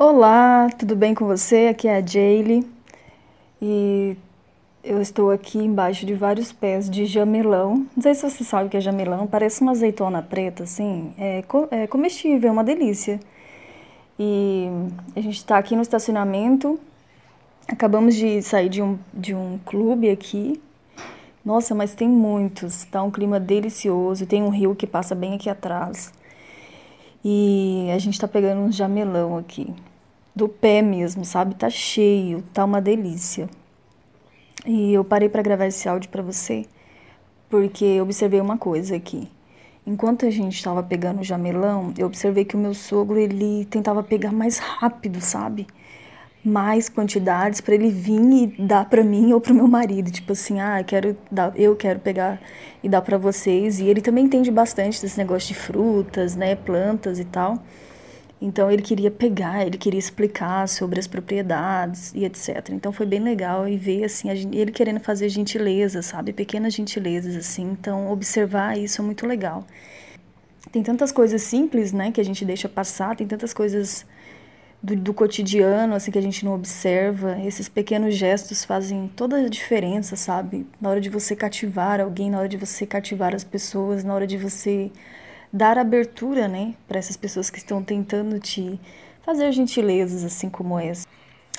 Olá, tudo bem com você? Aqui é a Jaylee e eu estou aqui embaixo de vários pés de jamelão. Não sei se você sabe o que é jamelão, parece uma azeitona preta, assim, é, é comestível, é uma delícia. E a gente está aqui no estacionamento, acabamos de sair de um, de um clube aqui. Nossa, mas tem muitos, tá um clima delicioso, tem um rio que passa bem aqui atrás. E a gente tá pegando um jamelão aqui. Do pé mesmo, sabe? Tá cheio, tá uma delícia. E eu parei para gravar esse áudio para você porque eu observei uma coisa aqui. Enquanto a gente estava pegando o jamelão, eu observei que o meu sogro ele tentava pegar mais rápido, sabe? Mais quantidades para ele vir e dar para mim ou para o meu marido, tipo assim, ah, quero dar, eu quero pegar e dar para vocês. E ele também entende bastante desse negócio de frutas, né, plantas e tal. Então ele queria pegar, ele queria explicar sobre as propriedades e etc. Então foi bem legal e ver assim ele querendo fazer gentilezas, sabe, pequenas gentilezas assim. Então observar isso é muito legal. Tem tantas coisas simples, né, que a gente deixa passar, tem tantas coisas do, do, cotidiano, assim, que a gente não observa. Esses pequenos gestos fazem toda a diferença, sabe? Na hora de você cativar alguém, na hora de você cativar as pessoas, na hora de você dar abertura, né, para essas pessoas que estão tentando te fazer gentilezas, assim como essa.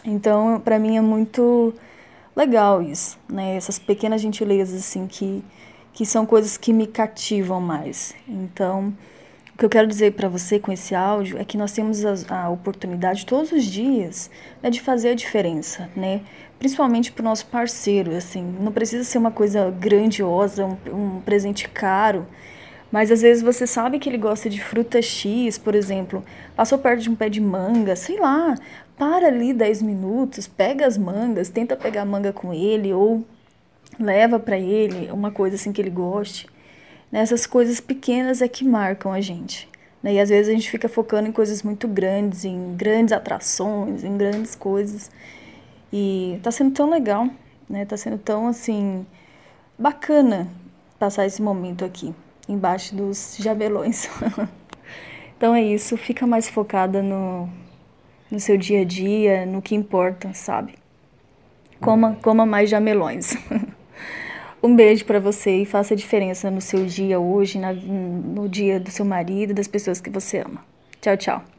Então, para mim é muito legal isso, né? Essas pequenas gentilezas, assim, que, que são coisas que me cativam mais. Então, que eu quero dizer para você com esse áudio é que nós temos a, a oportunidade todos os dias né, de fazer a diferença, né? Principalmente para o nosso parceiro, assim, não precisa ser uma coisa grandiosa, um, um presente caro, mas às vezes você sabe que ele gosta de fruta X, por exemplo, passou perto de um pé de manga, sei lá, para ali 10 minutos, pega as mangas, tenta pegar a manga com ele ou leva para ele uma coisa assim que ele goste. Nessas coisas pequenas é que marcam a gente. Né? E às vezes a gente fica focando em coisas muito grandes, em grandes atrações, em grandes coisas. E tá sendo tão legal, né? Tá sendo tão assim bacana passar esse momento aqui, embaixo dos jabelões. então é isso, fica mais focada no, no seu dia a dia, no que importa, sabe? Coma, coma mais jamelões. Um beijo para você e faça a diferença no seu dia hoje, na, no dia do seu marido, das pessoas que você ama. Tchau, tchau.